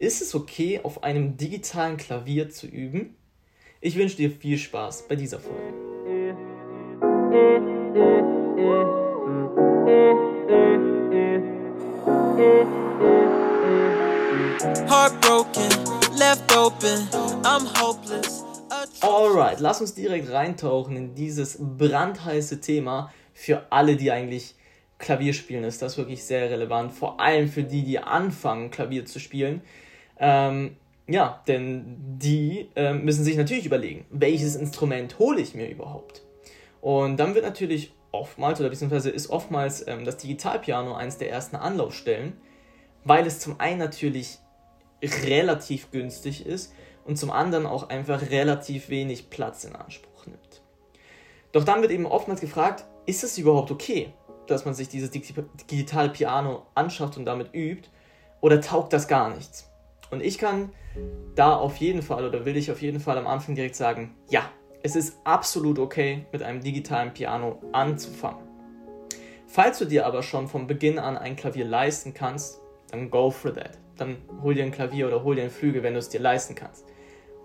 ist es okay, auf einem digitalen Klavier zu üben? Ich wünsche dir viel Spaß bei dieser Folge. Alright, lass uns direkt reintauchen in dieses brandheiße Thema für alle, die eigentlich Klavier spielen. Ist das wirklich sehr relevant, vor allem für die, die anfangen, Klavier zu spielen. Ähm, ja, denn die ähm, müssen sich natürlich überlegen, welches Instrument hole ich mir überhaupt. Und dann wird natürlich oftmals, oder beziehungsweise ist oftmals ähm, das Digitalpiano eines der ersten Anlaufstellen, weil es zum einen natürlich relativ günstig ist und zum anderen auch einfach relativ wenig Platz in Anspruch nimmt. Doch dann wird eben oftmals gefragt, ist es überhaupt okay, dass man sich dieses Digi- Digitalpiano anschafft und damit übt, oder taugt das gar nichts? Und ich kann da auf jeden Fall oder will ich auf jeden Fall am Anfang direkt sagen, ja, es ist absolut okay, mit einem digitalen Piano anzufangen. Falls du dir aber schon von Beginn an ein Klavier leisten kannst, dann go for that. Dann hol dir ein Klavier oder hol dir einen Flügel, wenn du es dir leisten kannst.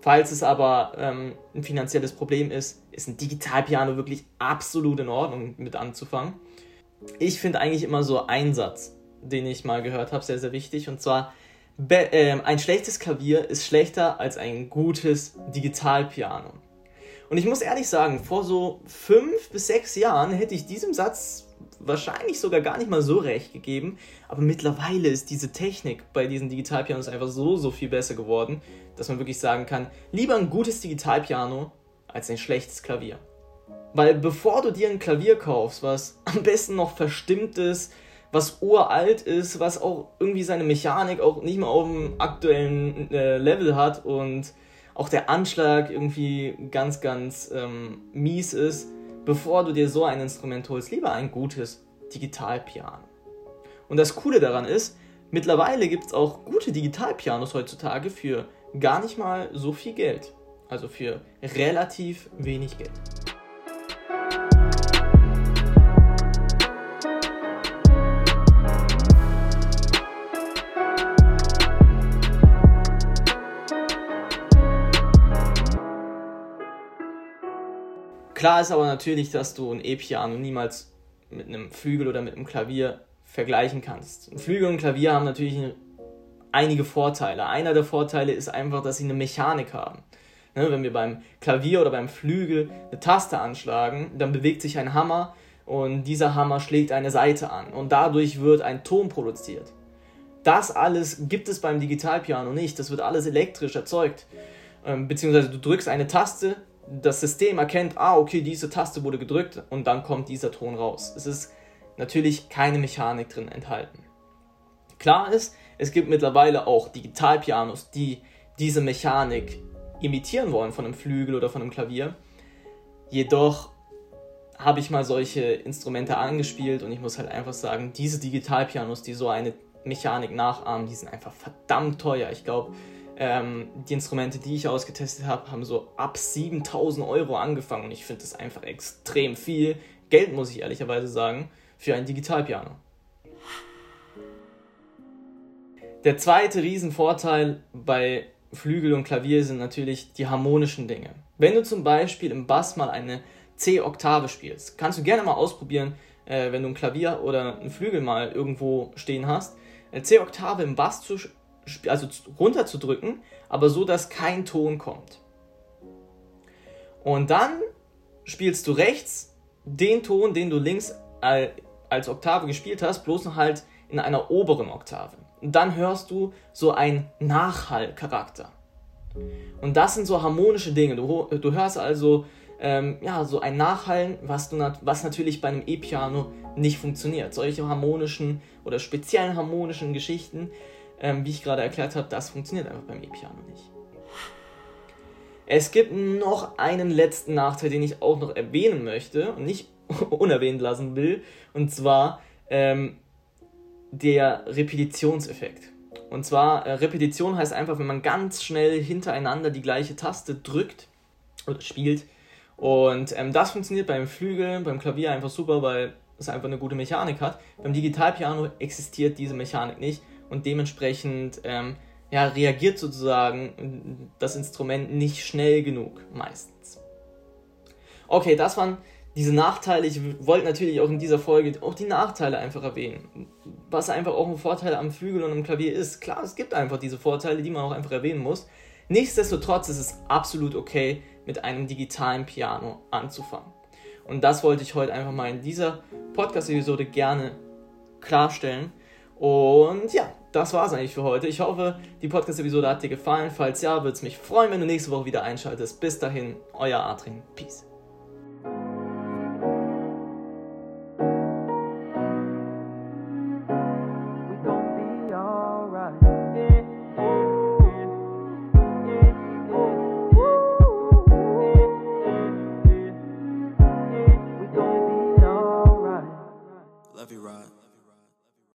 Falls es aber ähm, ein finanzielles Problem ist, ist ein Digitalpiano wirklich absolut in Ordnung mit anzufangen. Ich finde eigentlich immer so einen Satz, den ich mal gehört habe, sehr, sehr wichtig. Und zwar, be ähm, ein schlechtes Klavier ist schlechter als ein gutes Digitalpiano. Und ich muss ehrlich sagen, vor so fünf bis sechs Jahren hätte ich diesem Satz wahrscheinlich sogar gar nicht mal so recht gegeben. Aber mittlerweile ist diese Technik bei diesen Digitalpianos einfach so, so viel besser geworden, dass man wirklich sagen kann, lieber ein gutes Digitalpiano als ein schlechtes Klavier. Weil bevor du dir ein Klavier kaufst, was am besten noch verstimmt ist, was uralt ist, was auch irgendwie seine Mechanik auch nicht mehr auf dem aktuellen äh, Level hat und auch der Anschlag irgendwie ganz, ganz ähm, mies ist, bevor du dir so ein Instrument holst, lieber ein gutes Digitalpiano. Und das Coole daran ist, mittlerweile gibt es auch gute Digitalpianos heutzutage für gar nicht mal so viel Geld. Also für relativ wenig Geld. Klar ist aber natürlich, dass du ein E-Piano niemals mit einem Flügel oder mit einem Klavier vergleichen kannst. Ein Flügel und ein Klavier haben natürlich einige Vorteile. Einer der Vorteile ist einfach, dass sie eine Mechanik haben. Ne, wenn wir beim Klavier oder beim Flügel eine Taste anschlagen, dann bewegt sich ein Hammer und dieser Hammer schlägt eine Seite an und dadurch wird ein Ton produziert. Das alles gibt es beim Digitalpiano nicht. Das wird alles elektrisch erzeugt. Ähm, beziehungsweise du drückst eine Taste, das System erkennt, ah, okay, diese Taste wurde gedrückt und dann kommt dieser Ton raus. Es ist natürlich keine Mechanik drin enthalten. Klar ist, es gibt mittlerweile auch Digitalpianos, die diese Mechanik imitieren wollen von einem Flügel oder von einem Klavier. Jedoch habe ich mal solche Instrumente angespielt und ich muss halt einfach sagen, diese Digitalpianos, die so eine Mechanik nachahmen, die sind einfach verdammt teuer. Ich glaube, ähm, die Instrumente, die ich ausgetestet habe, haben so ab 7000 Euro angefangen und ich finde das einfach extrem viel Geld, muss ich ehrlicherweise sagen, für ein Digitalpiano. Der zweite Riesenvorteil bei Flügel und Klavier sind natürlich die harmonischen Dinge. Wenn du zum Beispiel im Bass mal eine C-Oktave spielst, kannst du gerne mal ausprobieren, äh, wenn du ein Klavier oder ein Flügel mal irgendwo stehen hast, eine C-Oktave im Bass zu also runterzudrücken, aber so, dass kein Ton kommt. Und dann spielst du rechts den Ton, den du links äh, als Oktave gespielt hast, bloß noch halt in einer oberen Oktave. Und dann hörst du so einen Nachhallcharakter. Und das sind so harmonische Dinge. Du, du hörst also ähm, ja, so ein Nachhallen, was, du nat was natürlich bei einem E-Piano nicht funktioniert. Solche harmonischen oder speziellen harmonischen Geschichten, ähm, wie ich gerade erklärt habe, das funktioniert einfach beim E-Piano nicht. Es gibt noch einen letzten Nachteil, den ich auch noch erwähnen möchte und nicht unerwähnt lassen will, und zwar ähm, der Repetitionseffekt. Und zwar, äh, Repetition heißt einfach, wenn man ganz schnell hintereinander die gleiche Taste drückt oder spielt. Und ähm, das funktioniert beim Flügel, beim Klavier einfach super, weil es einfach eine gute Mechanik hat. Beim Digitalpiano existiert diese Mechanik nicht und dementsprechend ähm, ja, reagiert sozusagen das Instrument nicht schnell genug, meistens. Okay, das waren diese Nachteile. Ich wollte natürlich auch in dieser Folge auch die Nachteile einfach erwähnen. Was einfach auch ein Vorteil am Flügel und am Klavier ist. Klar, es gibt einfach diese Vorteile, die man auch einfach erwähnen muss. Nichtsdestotrotz ist es absolut okay, mit einem digitalen Piano anzufangen. Und das wollte ich heute einfach mal in dieser Podcast-Episode gerne klarstellen. Und ja, das war es eigentlich für heute. Ich hoffe, die Podcast-Episode hat dir gefallen. Falls ja, würde es mich freuen, wenn du nächste Woche wieder einschaltest. Bis dahin, euer Adrian. Peace.